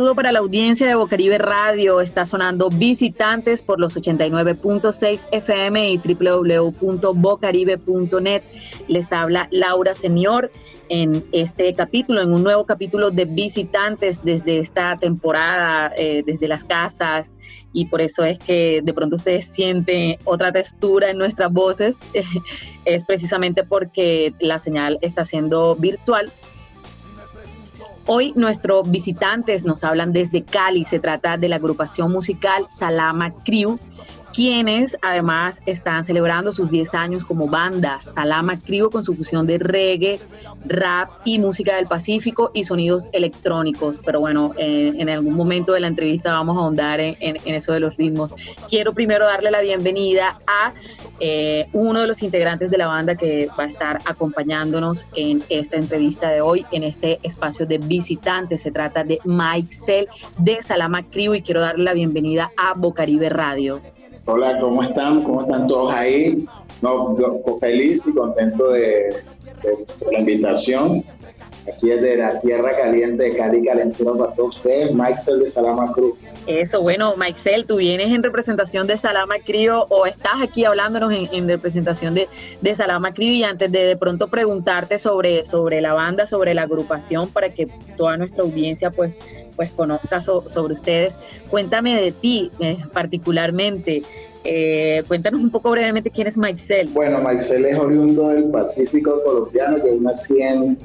saludo para la audiencia de Bocaribe Radio. Está sonando visitantes por los 89.6 FM y www.bocaribe.net. Les habla Laura Señor en este capítulo, en un nuevo capítulo de visitantes desde esta temporada, eh, desde las casas, y por eso es que de pronto ustedes sienten otra textura en nuestras voces, es precisamente porque la señal está siendo virtual Hoy nuestros visitantes nos hablan desde Cali, se trata de la agrupación musical Salama Crew, quienes además están celebrando sus 10 años como banda. Salama Crew con su fusión de reggae, rap y música del Pacífico y sonidos electrónicos. Pero bueno, eh, en algún momento de la entrevista vamos a ahondar en, eso de los ritmos. Quiero primero darle la bienvenida a eh, uno de los integrantes de la banda que va a estar acompañándonos en esta entrevista de hoy, en este espacio de visitantes. Se trata de Mike Cell de Salama Crew y quiero darle la bienvenida a Bocaribe Radio. Hola, ¿cómo están? ¿Cómo están todos ahí? No, feliz y contento de, la invitación. Aquí es de la tierra caliente de Cali, Calentura para todos ustedes, Cell de Salama Cruz. Eso, bueno, Maxel, tú vienes en representación de Salama Crío o estás aquí hablándonos en, representación de, de, Salama Crío y antes de de pronto preguntarte sobre, sobre la banda, sobre la agrupación, para que toda nuestra audiencia pues, pues conozca sobre ustedes, cuéntame de ti eh, particularmente. Eh, cuéntanos un poco brevemente quién es Maxel. Bueno, Maxel es oriundo del Pacífico colombiano, yo nací en,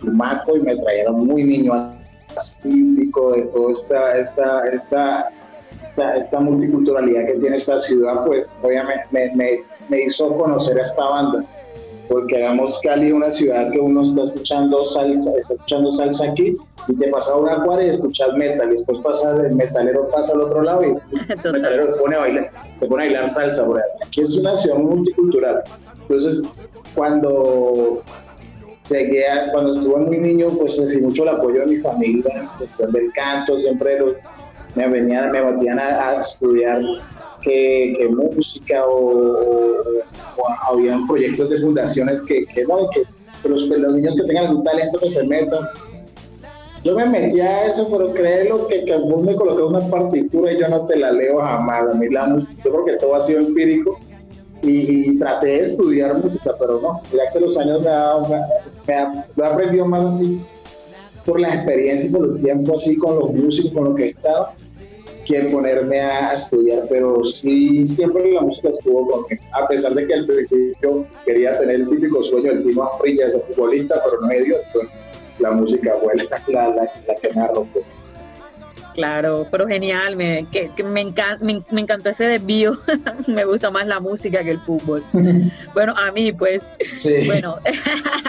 Tumaco y me trajeron muy niño típico de toda esta, esta, esta, esta, esta, multiculturalidad que tiene esta ciudad, pues obviamente me, me, me hizo conocer a esta banda porque hagamos Cali una ciudad que uno está escuchando salsa, está escuchando salsa aquí y te pasa una cuadra y escuchas metal, y después pasa el metalero pasa al otro lado y el metalero se pone a bailar, se pone a bailar salsa por Aquí es una ciudad multicultural. Entonces, cuando llegué cuando estuve muy niño, pues recibí mucho el apoyo de mi familia cuestión del canto, siempre me venían, me batían a, estudiar que, música o, habían proyectos de fundaciones que, que no, que, los, niños que tengan algún talento que se metan. Yo me metí a eso, pero créelo que, que me coloqué una partitura y yo no te la leo jamás. A mí la música, yo creo que todo ha sido empírico y, traté de estudiar música, pero no, ya que los años me, ha, me, lo he aprendido más así por la experiencia y por el tiempo así con los músicos, con lo que he estado, que ponerme a estudiar, pero sí, siempre la música estuvo conmigo, a pesar de que al principio quería tener el típico sueño del Timo Asprilla, ese futbolista, pero no he dio, la música fue la, la, la que me arrojó. Claro, pero genial, me, que, me, me, encantó ese desvío, me gusta más la música que el fútbol. bueno, a mí pues, sí. bueno,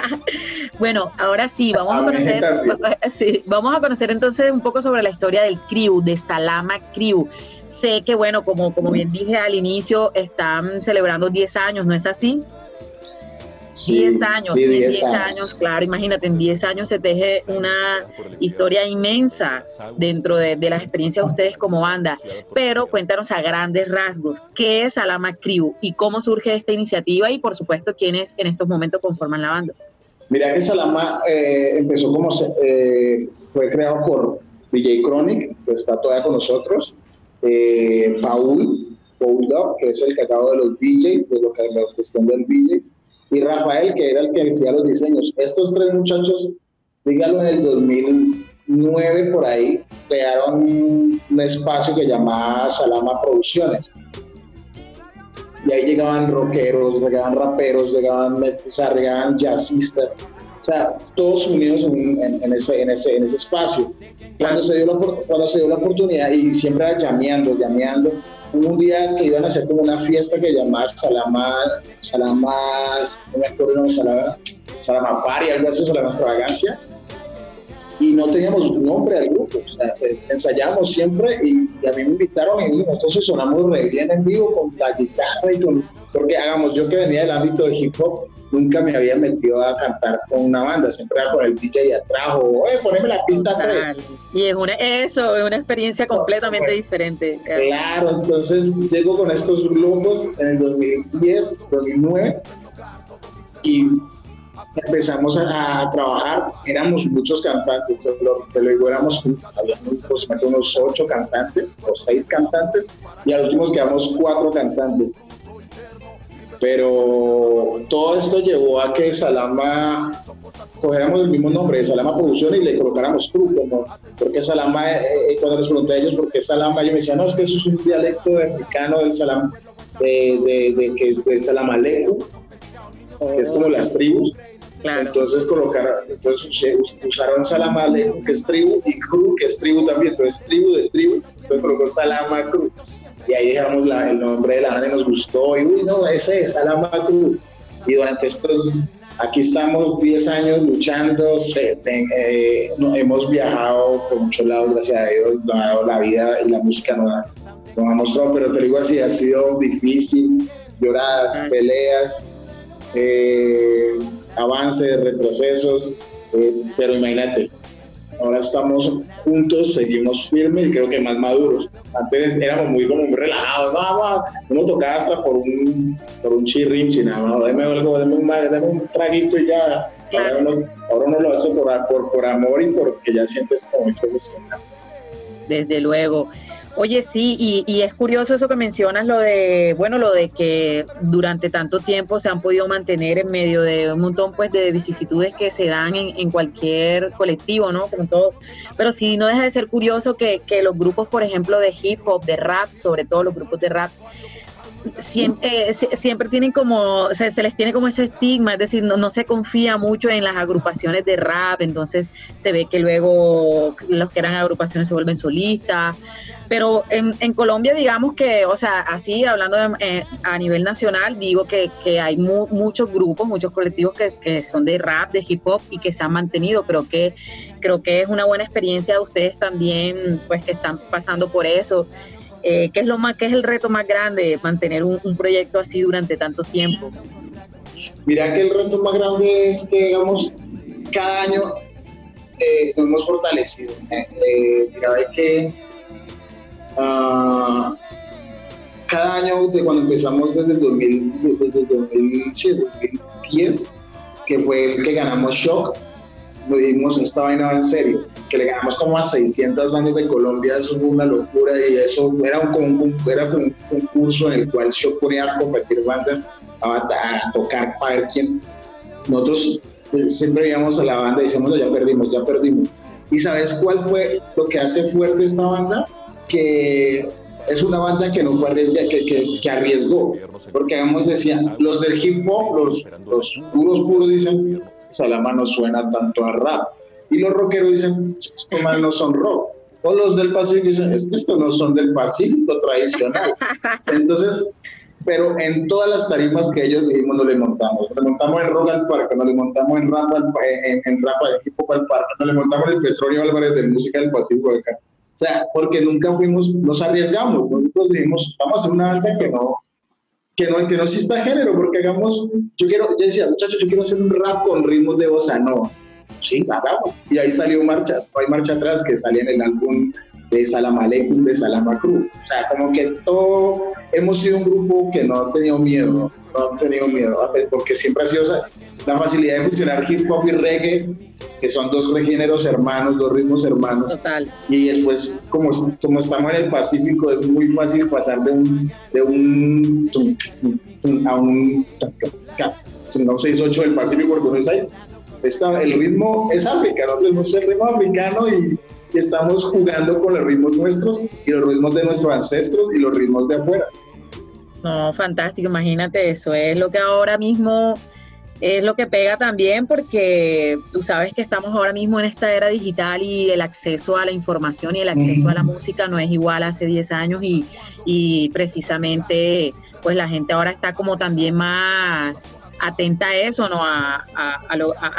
bueno, ahora sí, vamos a, conocer, sí, vamos a conocer entonces un poco sobre la historia del CRIU, de Salama CRIU. Sé que, bueno, como, como bien dije al inicio, están celebrando 10 años, ¿no es así? 10 años, 10 años. claro, imagínate, en 10 años se teje una historia inmensa dentro de, las experiencias de ustedes como banda, pero cuéntanos a grandes rasgos, ¿qué es Alama Crew y cómo surge esta iniciativa y por supuesto quiénes en estos momentos conforman la banda? Mira que Salama eh, empezó como, eh, fue creado por DJ Chronic, que está todavía con nosotros, eh, Paul, Paul Dog, que es el que acabo de los DJs, de lo que la cuestión del DJ, y Rafael, que era el que hacía los diseños. Estos tres muchachos, dígalo en el 2009 por ahí, crearon un espacio que llamaba Salama Producciones. Y ahí llegaban rockeros, llegaban raperos, llegaban, o sea, llegaban jazzistas, o sea, todos unidos en, ese, en, ese, en ese espacio. Cuando se, dio la, cuando se dio la oportunidad, y siempre llameando, llameando, un día que iban a hacer como una fiesta que llamaba Salama, Salama, no me acuerdo, no, Salama, Salama algo así, Salama Extravagancia, y no teníamos nombre al grupo, o sea, ensayamos siempre y, a mí me invitaron y nosotros sonamos re bien en vivo con la guitarra y con, porque hagamos, yo que venía del ámbito del hip hop, nunca me había metido a cantar con una banda, siempre era con el DJ atrás o, oye, poneme la pista 3. Y es una, eso, es una experiencia completamente diferente. Claro, entonces llego con estos locos en el 2010, 2009 y empezamos a, trabajar, éramos muchos cantantes, luego éramos, habíamos unos ocho cantantes o seis cantantes y al último quedamos cuatro cantantes pero todo esto llevó a que Salama cogiéramos el mismo nombre de Salama Producción y le colocáramos Cruz, como, porque Salama, eh, eh, cuando les pregunté a ellos por qué Salama, yo me decían, no, es que eso es un dialecto africano del Salama, de, de, que es de Salamaleco, que es como las tribus. Entonces colocaron, entonces usaron Salamaleco, que es tribu, y Cruz, que es tribu también, entonces tribu de tribu, entonces colocó Salama Cruz y ahí dejamos el nombre de la banda y nos gustó, y uy, no, ese es Alamatu. Y durante estos, aquí estamos 10 años luchando, eh, hemos viajado por muchos lados, gracias a Dios, nos ha dado la vida y la música nos ha, nos ha mostrado, pero te digo así, ha sido difícil, lloradas, peleas, eh, avances, retrocesos, eh, pero imagínate, ahora estamos juntos, seguimos firmes y creo que más maduros. Antes éramos muy como muy relajados, no, uno tocaba hasta por un, por un chirrin, nada más, deme algo, deme un, un traguito y ya. Ahora, uno, ahora uno lo hace por, por, por amor y porque ya sientes como mucho Desde luego. Oye, sí, y, es curioso eso que mencionas, lo de, bueno, lo de que durante tanto tiempo se han podido mantener en medio de un montón pues de vicisitudes que se dan en, cualquier colectivo, ¿no? Como todo. Pero sí no deja de ser curioso que, que los grupos, por ejemplo, de hip hop, de rap, sobre todo los grupos de rap, siempre, eh, siempre tienen como, se les tiene como ese estigma, es decir, no, se confía mucho en las agrupaciones de rap, entonces se ve que luego los que eran agrupaciones se vuelven solistas, pero en, en Colombia digamos que, o sea, así hablando eh, a nivel nacional, digo que, que hay muchos grupos, muchos colectivos que, que, son de rap, de hip hop y que se han mantenido, creo que, creo que es una buena experiencia de ustedes también, pues que están pasando por eso. Eh, ¿Qué es lo más, qué es el reto más grande mantener un, proyecto así durante tanto tiempo? Mira que el reto más grande es que, digamos, cada año eh, nos hemos fortalecido. Eh, mira, que uh, cada año, de cuando empezamos desde el 2000, desde 2010, que fue el que ganamos Shock, dimos esta vaina en serio, que le ganamos como a 600 bandas de Colombia, eso fue una locura y eso era un, era un concurso en el cual yo ponía a competir bandas a, tocar para ver quién. Nosotros eh, siempre íbamos a la banda y decíamos, ya perdimos, ya perdimos. ¿Y sabes cuál fue lo que hace fuerte esta banda? Que es una banda que no fue que, arriesgó, porque digamos decía, los del hip hop, los, puros puros dicen, Salama no suena tanto a rap, y los rockeros dicen, estos más no son rock, o los del Pacífico dicen, es que estos no son del Pacífico tradicional, entonces, pero en todas las tarimas que ellos dijimos no le montamos, le montamos en rock al parque, no le montamos en rap, en, en rap hip hop al parque, no le montamos en el Petróleo Álvarez de música del Pacífico acá sea, porque nunca fuimos, nos arriesgamos, nosotros dijimos, vamos a hacer una banda que no, que no, que no exista género, porque hagamos, yo quiero, yo decía, muchachos, yo quiero hacer un rap con ritmos de bossa nova. Sí, hagamos. Y ahí salió Marcha, hay Marcha Atrás, que salía en el álbum de Salamalecum, de Salamacru. O sea, como que todo, hemos sido un grupo que no ha tenido miedo, no ha tenido miedo, porque siempre ha sido la facilidad de fusionar hip hop y reggae, que son dos géneros hermanos, dos ritmos hermanos. Total. Y después, como, como estamos en el Pacífico, es muy fácil pasar de un, de un a un, no 6-8 del Pacífico, porque no es ahí. Está, el ritmo es África, nosotros tenemos el ritmo africano y, y estamos jugando con los ritmos nuestros y los ritmos de nuestros ancestros y los ritmos de afuera. No, fantástico, imagínate eso, es lo que ahora mismo es lo que pega también porque tú sabes que estamos ahora mismo en esta era digital y el acceso a la información y el acceso a la música no es igual hace 10 años y, precisamente pues la gente ahora está como también más atenta a eso, ¿no? A,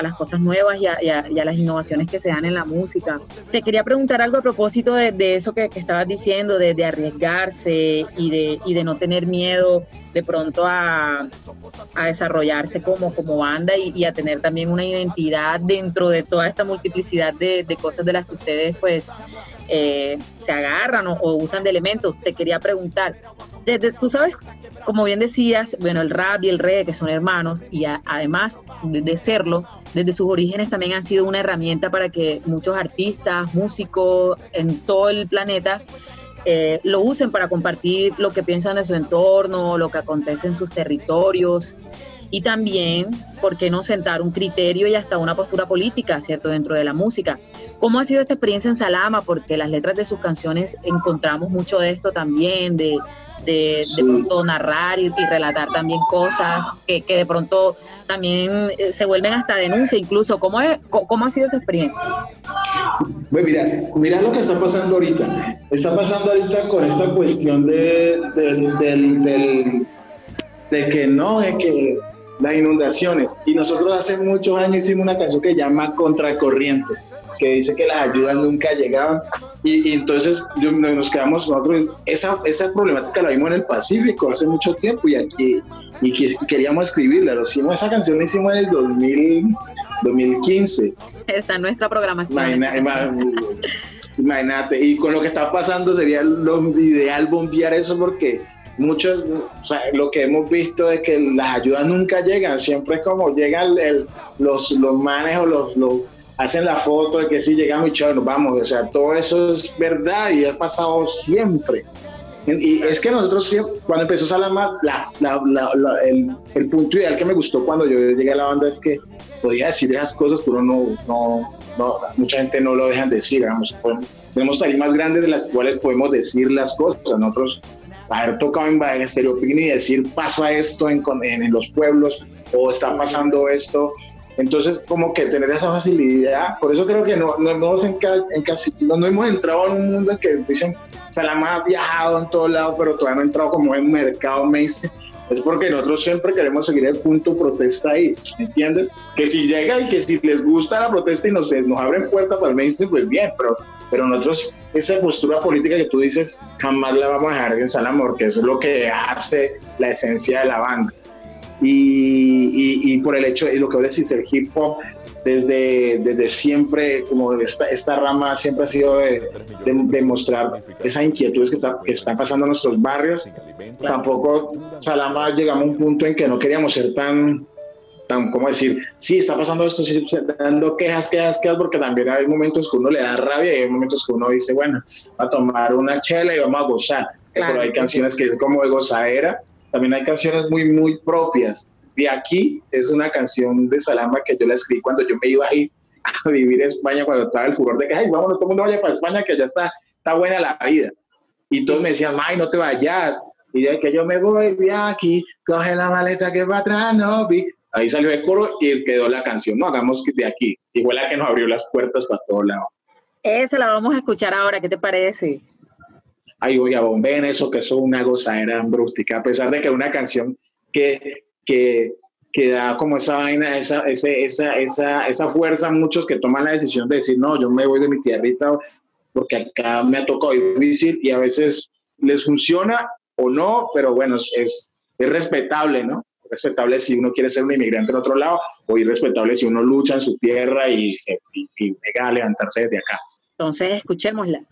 las cosas nuevas y, a, las innovaciones que se dan en la música. Te quería preguntar algo a propósito de, eso que, estabas diciendo, de, arriesgarse y de, y de no tener miedo de pronto a, desarrollarse como, como banda y, a tener también una identidad dentro de toda esta multiplicidad de, cosas de las que ustedes pues eh, se agarran o, usan de elementos. Te quería preguntar, desde, tú sabes como bien decías, bueno, el rap y el reggae, que son hermanos, y además de, serlo, desde sus orígenes también han sido una herramienta para que muchos artistas, músicos en todo el planeta eh, lo usen para compartir lo que piensan de su entorno, lo que acontece en sus territorios y también, ¿por qué no sentar un criterio y hasta una postura política, ¿cierto?, dentro de la música. ¿Cómo ha sido esta experiencia en Salama? Porque las letras de sus canciones encontramos mucho de esto también, de, de, pronto narrar y, relatar también cosas que, de pronto también eh, se vuelven hasta denuncia incluso. ¿Cómo, es, cómo ha sido esa experiencia? Pues mira, mira lo que está pasando ahorita. Está pasando ahorita con esta cuestión de, de que no, de que las inundaciones. Y nosotros hace muchos años hicimos una canción que se llama Contracorriente que dice que las ayudas nunca llegaban. Y, entonces nos quedamos nosotros, esa, esa problemática la vimos en el Pacífico hace mucho tiempo y aquí y queríamos escribirla. Lo hicimos, esa canción la hicimos en el 2000, 2015. Está en nuestra programación. Imagínate, y con lo que está pasando sería lo ideal bombear eso porque muchos, o sea, lo que hemos visto es que las ayudas nunca llegan, siempre es como llegan el, los, los manes o los, los hacen la foto de que sí llegamos y chao, nos vamos. O sea, todo eso es verdad y ha pasado siempre. Y es que nosotros cuando empezó Salama, el, el, punto ideal que me gustó cuando yo llegué a la banda es que podía decir esas cosas que uno no, no, no mucha gente no lo dejan decir. Digamos, tenemos tarimas grandes de las cuales podemos decir las cosas. Nosotros haber tocado en, en Estereopin y decir pasa esto en, en, en los pueblos o está pasando esto entonces, como que tener esa facilidad, por eso creo que no, no, hemos, en, no, hemos entrado en un mundo que dicen, Salama ha viajado en todos lados, pero todavía no ha entrado como en mercado mainstream. Es porque nosotros siempre queremos seguir el punto protesta ahí, ¿me entiendes? Que si llega y que si les gusta la protesta y nos, nos abren puertas para el mainstream, pues bien, pero, pero nosotros esa postura política que tú dices jamás la vamos a dejar en Salama, porque es lo que hace la esencia de la banda y, por el hecho, y lo que vos decís, el hip hop desde, desde siempre, como esta, esta rama siempre ha sido de, de, mostrar esas inquietudes que, que, están pasando en nuestros barrios. Tampoco Salama llegamos a un punto en que no queríamos ser tan, tan ¿cómo decir? Sí, está pasando esto, sí, dando quejas, quejas, quejas, porque también hay momentos que uno le da rabia y hay momentos que uno dice, bueno, va a tomar una chela y vamos a gozar. Pero hay canciones que es como de gozadera también hay canciones muy, muy propias. De aquí es una canción de Salama que yo la escribí cuando yo me iba a a vivir a España, cuando estaba el furor de que, ay, vámonos, todo el mundo vaya para España, que ya está, está buena la vida. Y todos me decían, ay, no te vayas. Y de que yo me voy de aquí, coge la maleta que va atrás, no vi. Ahí salió el coro y quedó la canción, no hagamos de aquí. Fue la que nos abrió las puertas para todos lados. Esa la vamos a escuchar ahora, ¿qué te parece? Ay, oye, bomben eso, que eso es una gozadera brústica, a pesar de que es una canción que, que, que da como esa vaina, esa, ese, esa, esa, esa fuerza a muchos que toman la decisión de decir, no, yo me voy de mi tierrita porque acá me ha tocado difícil y a veces les funciona o no, pero bueno, es, es respetable, ¿no? respetable si uno quiere ser un inmigrante en otro lado o irrespetable si uno lucha en su tierra y, se, y, y a levantarse desde acá. Entonces, escuchémosla.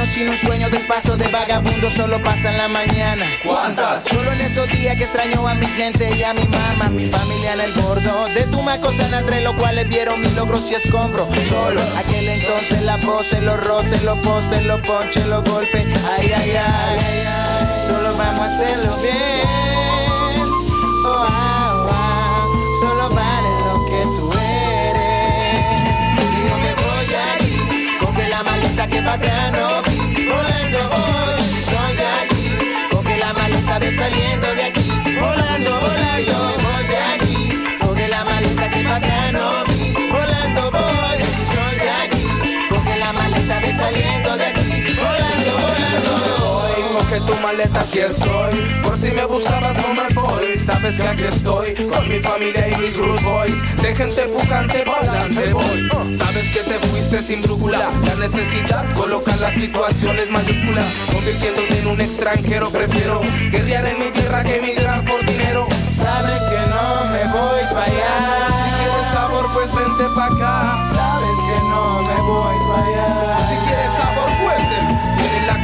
Camino sin un sueño del paso de vagabundo solo pasa en la mañana. ¿Cuántas? Solo en esos días que extraño a mi gente y a mi mamá, mi familia en el bordo. De tu sana entre los cuales vieron mis logros y escombros. Solo aquel entonces la pose, los roces, los postes, los ponches, los golpes. Ay, ay, ay, Solo vamos a hacerlo bien. Oh, ah, oh, ah. Solo vale lo que tú eres. Y yo me voy allí, coge la maleta que para atrás no vi. Volando voy, si soy de aquí. Coge la maleta, ve saliendo de aquí. Volando, volando, voy de aquí. Coge la maleta que para no vi. Volando voy, si soy de aquí. Coge la maleta, ve saliendo de aquí. Volando, volando. Hoy coge tu maleta, aquí estoy. Por si me buscabas, voy. Sabes que aquí estoy con mi familia y mis rude boys. De gente pujante, volante voy. Sabes que te fuiste sin brújula. La necesidad coloca las situaciones mayúsculas. Convirtiéndote en un extranjero, prefiero guerrear en mi tierra que emigrar por dinero. Sabes que no me voy para allá. Si quieres sabor, pues vente pa' acá.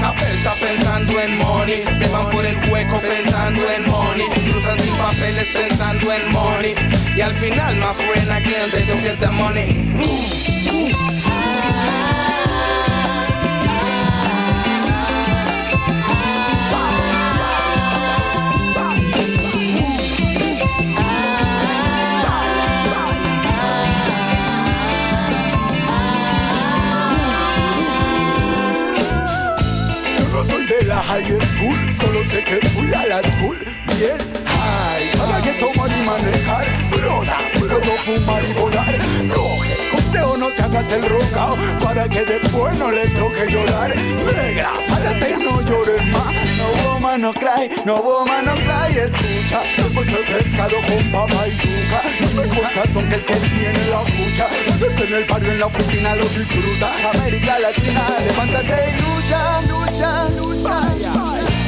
Cabeza pensando en money. Se van por el hueco pensando en money. Cruzan sin papeles pensando en money. Y al final, my friend, again, they don't get the money. High school, solo sé que fui a la school bien high. Para que tomar y manejar, broda, puedo fumar y volar. Coge, consejo no te hagas el rocao, para que después no le toque llorar. Negra, párate y no llores más. No woman no cry, no woman no cry, escucha. Mucho pescado con papa y yuca. No me gusta son que el que tiene la escucha. En el barrio, en la oficina lo disfruta. América Latina, levántate y lucha, lucha, lucha.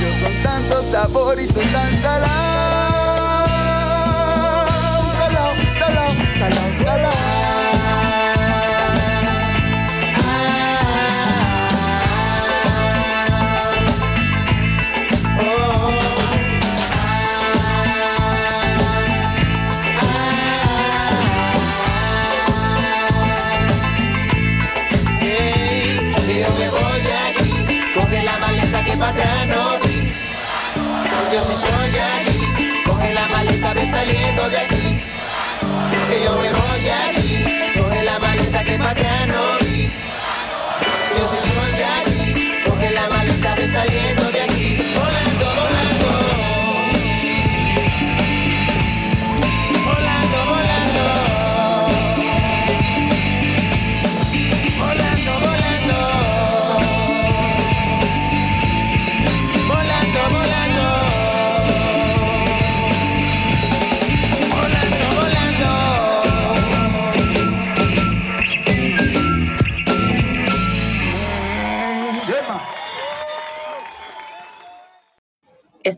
Yo con tanto sabor y tú tan salado. Salao, salao, salao, salao. Maleta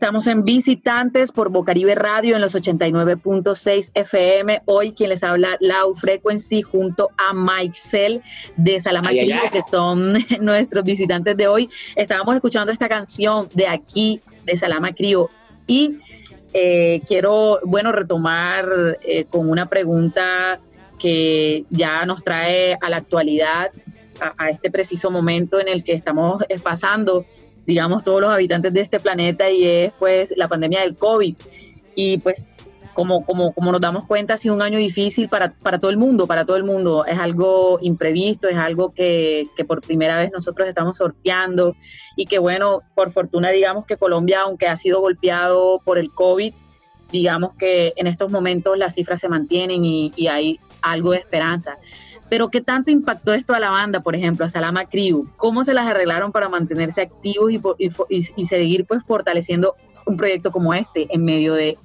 Estamos en Visitantes por Bocaribe Radio en los 89.6 FM. Hoy quien les habla, Lau Frequency, junto a Mike de Salama ay. que son nuestros visitantes de hoy. Estábamos escuchando esta canción de aquí, de Salama Crio, y eh, quiero, bueno, retomar eh, con una pregunta que ya nos trae a la actualidad, a, a este preciso momento en el que estamos eh, pasando digamos, todos los habitantes de este planeta y es pues la pandemia del COVID. Y pues como, como, como nos damos cuenta, ha sido un año difícil para, para todo el mundo, para todo el mundo. Es algo imprevisto, es algo que, que por primera vez nosotros estamos sorteando y que bueno, por fortuna digamos que Colombia, aunque ha sido golpeado por el COVID, digamos que en estos momentos las cifras se mantienen y, y hay algo de esperanza. Pero ¿qué tanto impactó esto a la banda, por ejemplo, a Salama Crew? ¿Cómo se las arreglaron para mantenerse activos y, seguir pues fortaleciendo un proyecto como este en medio de,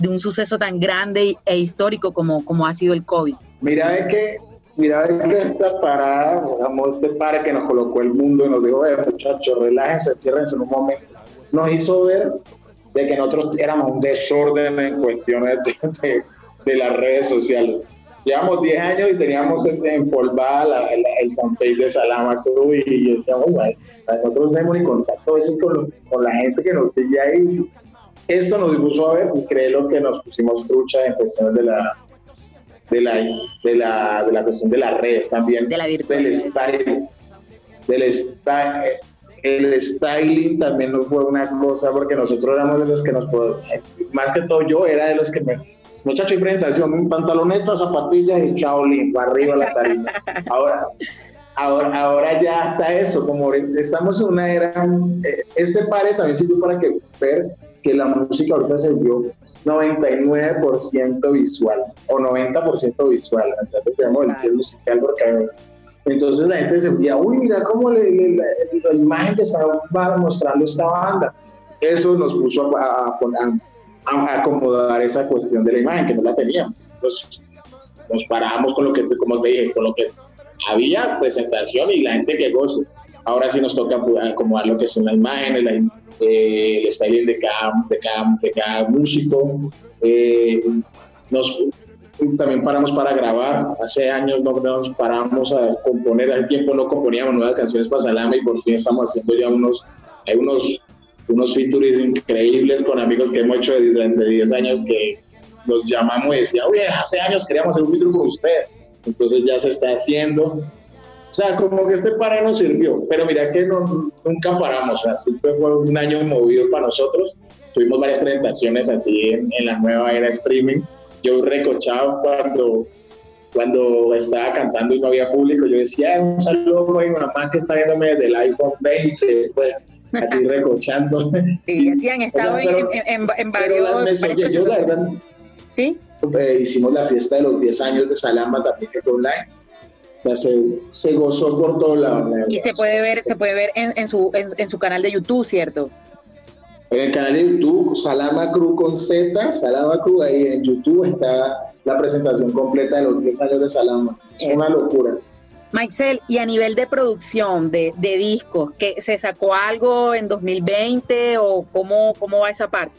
un suceso tan grande e histórico como, ha sido el COVID? Mira, es que, mira, es que esta parada, digamos, este par que nos colocó el mundo y nos dijo, eh, muchachos, relájense, ciérrense en un momento, nos hizo ver de que nosotros éramos un desorden en cuestiones de- de las redes sociales. Llevamos 10 años y teníamos empolvada la, el fanpage de Salama Cruz y decíamos, bueno, nosotros no tenemos ni contacto a veces con, con, la gente que nos sigue ahí. Esto nos puso a ver y creo que nos pusimos trucha en cuestión de la, de la, de la, de la cuestión de las redes también. De la Del style. Del style. El styling también nos fue una cosa porque nosotros éramos de los que nos más que todo yo era de los que me muchacho y presentación, pantaloneta, zapatillas y chaolín, para arriba la tarima. Ahora, ahora, ahora ya está eso, como estamos en una era, eh, este pare también sirve para que ver que la música ahorita se vio 99% visual o 90% visual, entonces tenemos el musical porque entonces la gente se veía, uy, mira cómo le, la, imagen que estaba mostrando esta banda. Eso nos puso a, a, a, acomodar esa cuestión de la imagen, que no la teníamos. Entonces nos parábamos con lo que, como te dije, con lo que había presentación y la gente que goce. Ahora sí nos toca acomodar lo que son las imágenes, la, eh, el styling de cada, de cada, de cada músico. Eh, nos, también paramos para grabar. Hace años no nos paramos a componer. Hace tiempo no componíamos nuevas canciones para Salame y por fin estamos haciendo ya unos, hay unos unos features increíbles con amigos que hemos hecho durante 10 años que nos llamamos y decía, oye, hace años queríamos hacer un feature con usted. Entonces ya se está haciendo. O sea, como que este para nos sirvió, pero mira que no, nunca paramos, o sea, siempre fue un año movido para nosotros. Tuvimos varias presentaciones así en, la nueva era streaming. Yo recochado cuando, cuando estaba cantando y no había público, yo decía, un saludo a mi mamá que está viéndome desde el iPhone 20. Pues, así recochando. Sí, así han estado en, en, en, varios... yo la verdad, ¿Sí? Eh, hicimos la fiesta de los 10 años de Salama también que fue online. O sea, se, se gozó por todo lado. Y se puede ver, se puede ver en, en su, en, su canal de YouTube, ¿cierto? En el canal de YouTube, Salama Cruz con Z, Salama Cruz, ahí en YouTube está la presentación completa de los 10 años de Salama. Es una locura. Maixel, y a nivel de producción de, discos, ¿que ¿se sacó algo en 2020 o cómo, cómo va esa parte?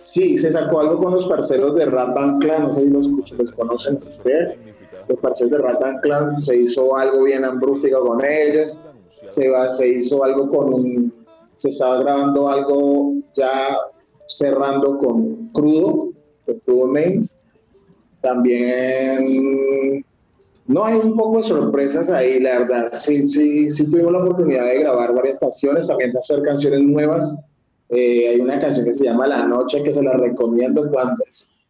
Sí, se sacó algo con los parceros de Rat Band Clan, no sé si los, conocen ustedes. Los parceros de Rat Band Clan, se hizo algo bien ambrústico con ellos, se, va, se hizo algo con se estaba grabando algo ya cerrando con Crudo, con Crudo Mains. También no, hay un poco de sorpresas ahí, la verdad. Sí, sí, sí tuvimos la oportunidad de grabar varias canciones, también de hacer canciones nuevas. Eh, hay una canción que se llama La Noche que se la recomiendo cuando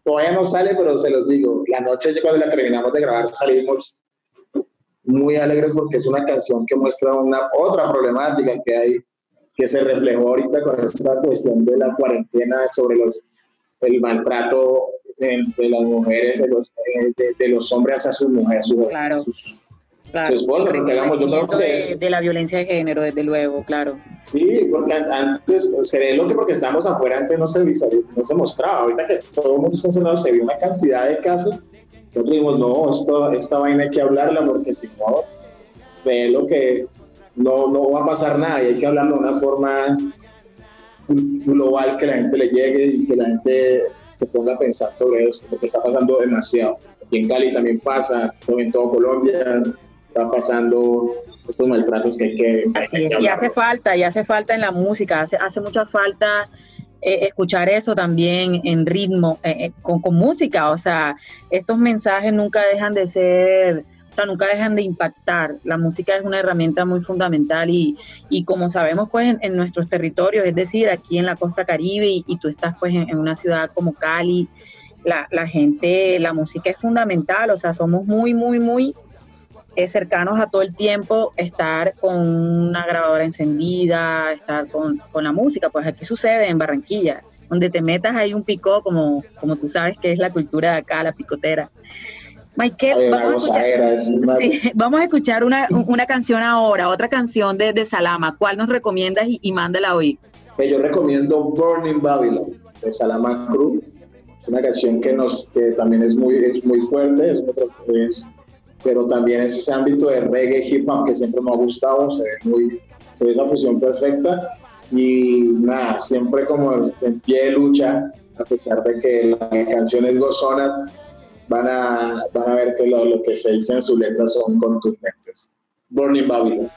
todavía no sale, pero se los digo. La Noche, cuando la terminamos de grabar, salimos muy alegres porque es una canción que muestra una otra problemática que hay, que se reflejó ahorita con esta cuestión de la cuarentena sobre los, el maltrato de, las mujeres, de los, de, los hombres hacia sus mujeres, sus, claro. sus, claro. su esposa, porque digamos, yo creo que es... De la violencia de género, desde luego, claro. Sí, porque antes, se ve lo que porque estamos afuera, antes no se, no se mostraba, ahorita que todo el mundo está encerrado, se vio una cantidad de casos, nosotros dijimos, no, esto, esta vaina hay que hablarla, porque si no, ve lo que no, no va a pasar nada, y hay que hablarlo de una forma global que la gente le llegue y que la gente se ponga a pensar sobre eso, porque está pasando demasiado. Aquí en Cali también pasa, en todo Colombia está pasando estos maltratos que hay que... y hace falta, y hace falta en la música, hace, hace mucha falta eh, escuchar eso también en ritmo, eh, eh, con, con música, o sea, estos mensajes nunca dejan de ser o sea, nunca dejan de impactar. La música es una herramienta muy fundamental y, y como sabemos, pues en, nuestros territorios, es decir, aquí en la costa caribe y, tú estás pues en, una ciudad como Cali, la, la, gente, la música es fundamental, o sea, somos muy, muy, muy eh, cercanos a todo el tiempo estar con una grabadora encendida, estar con, con la música, pues aquí sucede en Barranquilla, donde te metas ahí un picó, como, como tú sabes que es la cultura de acá, la picotera. Michael, vamos, a escuchar, una, canción ahora, otra canción de, de Salama. ¿Cuál nos recomiendas y, mándala hoy? Pues yo recomiendo Burning Babylon de Salama Cruz. Es una canción que nos que también es muy, es muy fuerte, es, pero también es ese ámbito de reggae hip hop que siempre me ha gustado, se ve, muy, se ve esa fusión perfecta y nada, siempre como en pie de lucha, a pesar de que la canción es gozona, van a, van a ver que lo, que se dice en su letra son contundentes. Burning Babylon.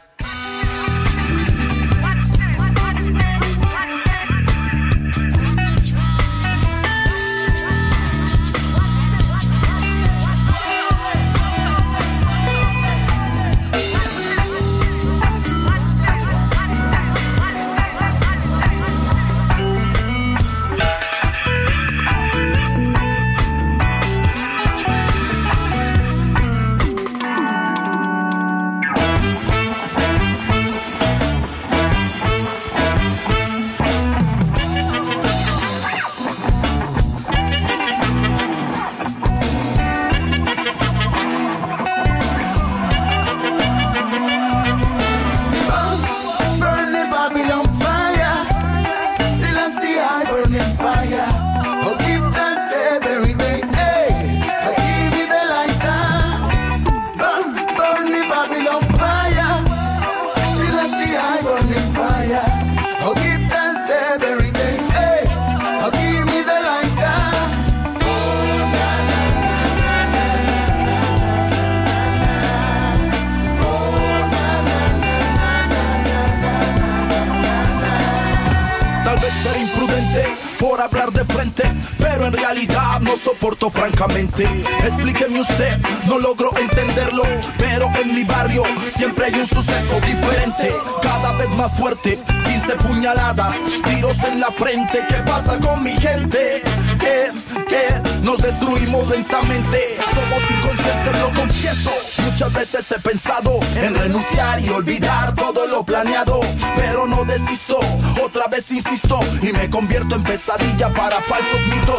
Francamente. Explíqueme usted, no logro entenderlo, pero en mi barrio siempre hay un suceso diferente, cada vez más fuerte. 15 puñaladas, tiros en la frente. ¿Qué pasa con mi gente? Que, que nos destruimos lentamente. Somos inconscientes, lo confieso. Muchas veces he pensado en renunciar y olvidar todo lo planeado, pero no desisto. Otra vez insisto y me convierto en pesadilla para falsos mitos.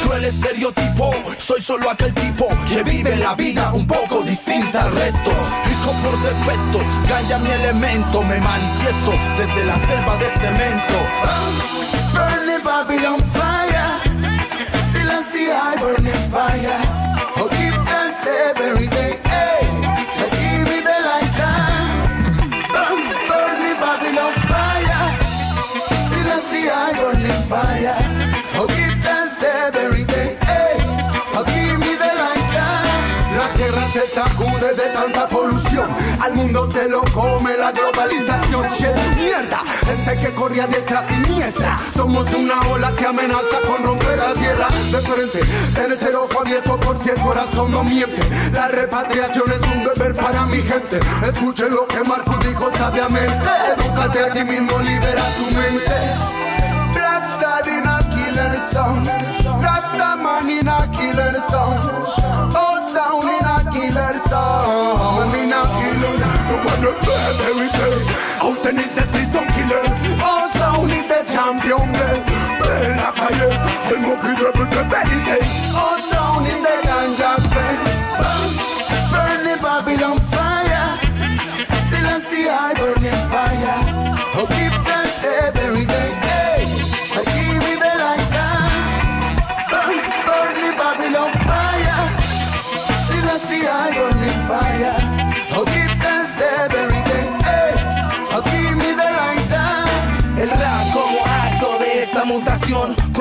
Cruel estereotipo Soy solo aquel tipo que vive la vida un poco distinta al resto. Hijo por defecto, calla mi elemento Me manifiesto desde la selva de cemento. Burning Babylon fire. Silencio I burning fire. Oh give thanks Al mundo se lo come la globalización. Shit, mierda, gente que corre a diestra siniestra. Somos una ola que amenaza con romper la tierra. De frente, tienes el ojo abierto por si el corazón no miente. La repatriación es un deber para mi gente. Escuchen lo que Marco dijo sabiamente. Edúcate a ti mismo, libera tu mente. Black Star in a killer song. Rasta man in a killer song. Oh, sound in a killer song. on ne peut mériter. En tennis, ils sont killers. En ça, on est des champions. Belle à cahier, c'est mon cul de but de belle ganja Burn the Babylon fire. Silence the high burning fire.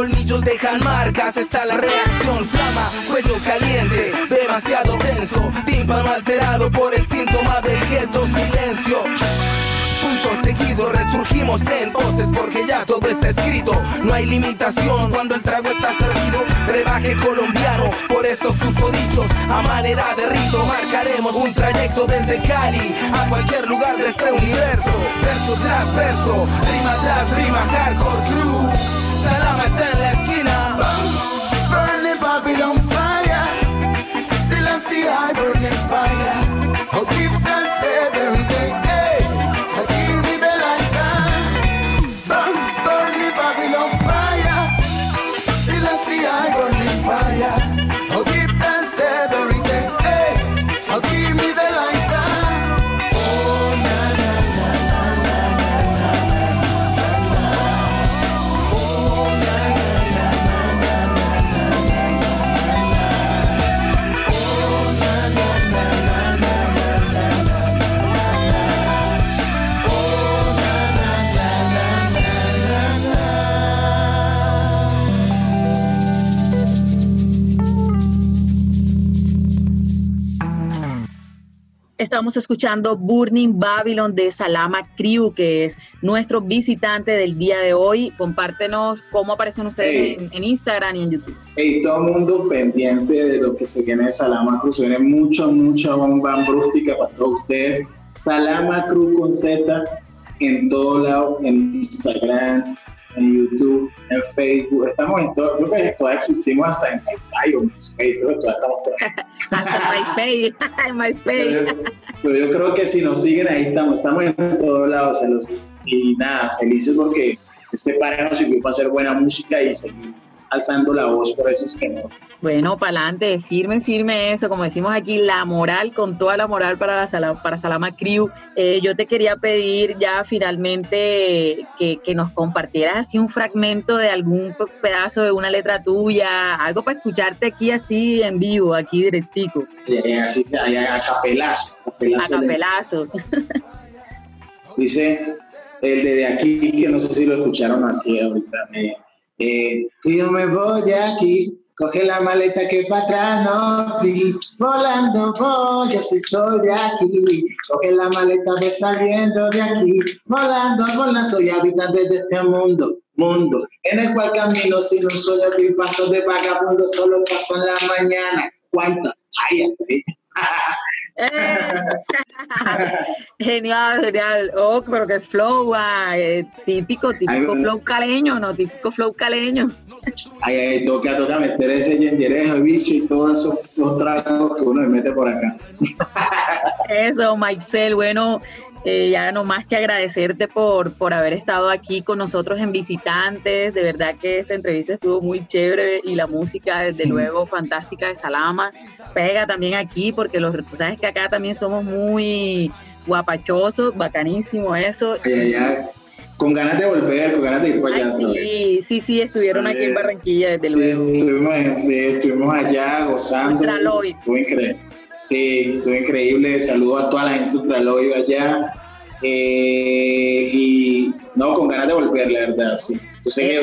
Colmillos dejan marcas, está la reacción Flama, cuello caliente, demasiado tenso Tímpano alterado por el síntoma del gueto Silencio Punto seguido, resurgimos en voces porque ya todo está escrito. No hay limitación cuando el trago está servido. Brebaje colombiano, por estos susodichos, a manera de rito marcaremos un trayecto desde Cali a cualquier lugar de este universo. Verso tras verso, rima tras rima, hardcore crew. Salam matin la skina. Estamos escuchando Burning Babylon de Salama Crew, que es nuestro visitante del día de hoy. Compártenos cómo aparecen ustedes en, Instagram y en YouTube. Hey, todo el mundo pendiente de lo que se viene de Salama Crew. Se viene mucho, mucha bomba brústica para todos ustedes. Salama Crew con Z en todo lado, en Instagram, en YouTube, en Facebook, estamos en todo, creo que todavía existimos hasta en MySpace o MySpace, creo que todavía estamos por ahí. hasta MySpace, MySpace. Pero, yo creo que si nos siguen ahí estamos, estamos en todos lados, y nada, felices porque este par nos sirvió para hacer buena música y seguir alzando la voz por esos no. Bueno, para adelante, firme, firme eso, como decimos aquí, la moral, con toda la moral para, la Salama, para Salama Crew. Eh, yo te quería pedir ya finalmente que, que, nos compartieras así un fragmento de algún pedazo de una letra tuya, algo para escucharte aquí así en vivo, aquí directico. Eh, así, a capelazo. A capelazo. Dice el de, aquí, que no sé si lo escucharon aquí ahorita. Eh, eh, yo me voy de aquí, coge la maleta que para atrás no vi, volando voy, yo sí soy de aquí, coge la maleta ve saliendo de aquí, volando, volando, soy habitante de este mundo, mundo, en el cual camino sin un sueño ni paso de vagabundo, solo paso en la mañana, ¿cuánto? Ay, genial, genial. Oh, pero que flow, eh, típico, típico flow caleño, ¿no? Típico flow caleño. Ay, ay, toca, toca meter ese yenderejo, bicho y todos esos, esos tragos que uno le mete por acá. Eso, Maixel, bueno, eh, ya no más que agradecerte por, por haber estado aquí con nosotros en Visitantes. De verdad que esta entrevista estuvo muy chévere y la música, desde luego, fantástica de Salama. Pega también aquí porque los, tú sabes que acá también somos muy guapachosos, bacanísimo eso. Con ganas de volver, con ganas de ir para allá. Sí, sí, sí, estuvieron aquí en Barranquilla, desde luego. Estuvimos, estuvimos allá gozando. Fue increíble. Sí, estuvo increíble. Saludo a toda la gente de Ultraloy allá. Eh, y no, con ganas de volver, la verdad, sí.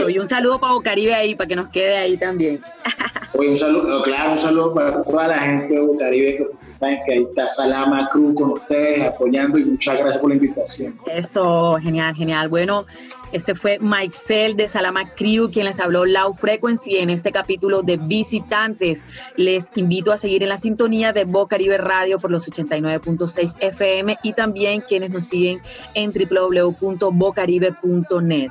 Y un saludo para Bocaribe ahí, para que nos quede ahí también. Oye, un saludo, claro, un saludo para toda la gente de Bocaribe, que saben que ahí está Salama Cruz con ustedes apoyando y muchas gracias por la invitación. Eso, genial, genial. Bueno, este fue Mike Cell de Salama Crew quien les habló Low Frequency en este capítulo de Visitantes. Les invito a seguir en la sintonía de Bocaribe Radio por los 89.6 FM y también quienes nos siguen en www.bocaribe.net.